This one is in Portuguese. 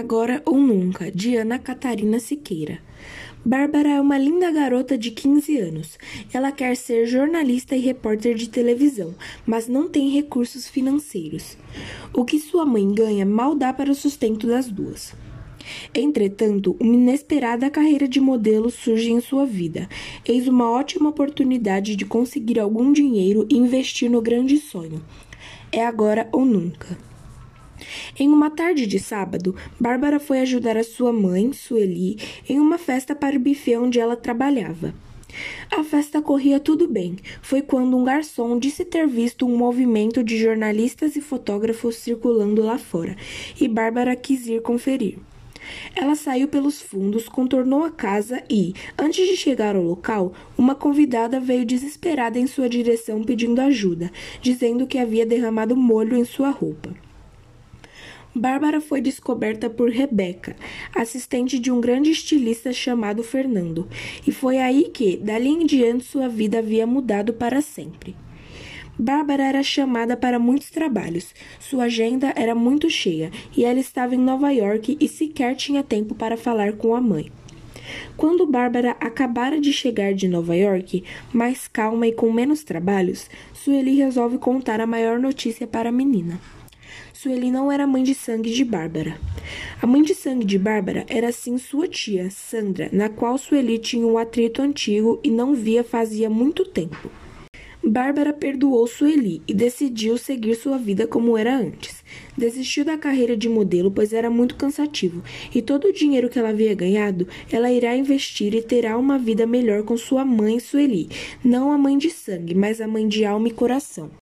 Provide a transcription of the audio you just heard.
Agora ou Nunca, de Ana Catarina Siqueira. Bárbara é uma linda garota de 15 anos. Ela quer ser jornalista e repórter de televisão, mas não tem recursos financeiros. O que sua mãe ganha mal dá para o sustento das duas. Entretanto, uma inesperada carreira de modelo surge em sua vida. Eis uma ótima oportunidade de conseguir algum dinheiro e investir no grande sonho. É agora ou nunca. Em uma tarde de sábado, Bárbara foi ajudar a sua mãe, Sueli, em uma festa para o buffet onde ela trabalhava. A festa corria tudo bem. Foi quando um garçom disse ter visto um movimento de jornalistas e fotógrafos circulando lá fora, e Bárbara quis ir conferir. Ela saiu pelos fundos, contornou a casa e, antes de chegar ao local, uma convidada veio desesperada em sua direção pedindo ajuda, dizendo que havia derramado molho em sua roupa. Bárbara foi descoberta por Rebeca, assistente de um grande estilista chamado Fernando, e foi aí que, dali em diante, sua vida havia mudado para sempre. Bárbara era chamada para muitos trabalhos, sua agenda era muito cheia e ela estava em Nova York e sequer tinha tempo para falar com a mãe. Quando Bárbara acabara de chegar de Nova York, mais calma e com menos trabalhos, Sueli resolve contar a maior notícia para a menina. Sueli não era mãe de sangue de Bárbara. A mãe de sangue de Bárbara era sim sua tia, Sandra, na qual Sueli tinha um atrito antigo e não via fazia muito tempo. Bárbara perdoou Sueli e decidiu seguir sua vida como era antes. Desistiu da carreira de modelo, pois era muito cansativo, e todo o dinheiro que ela havia ganhado, ela irá investir e terá uma vida melhor com sua mãe Sueli, não a mãe de sangue, mas a mãe de alma e coração.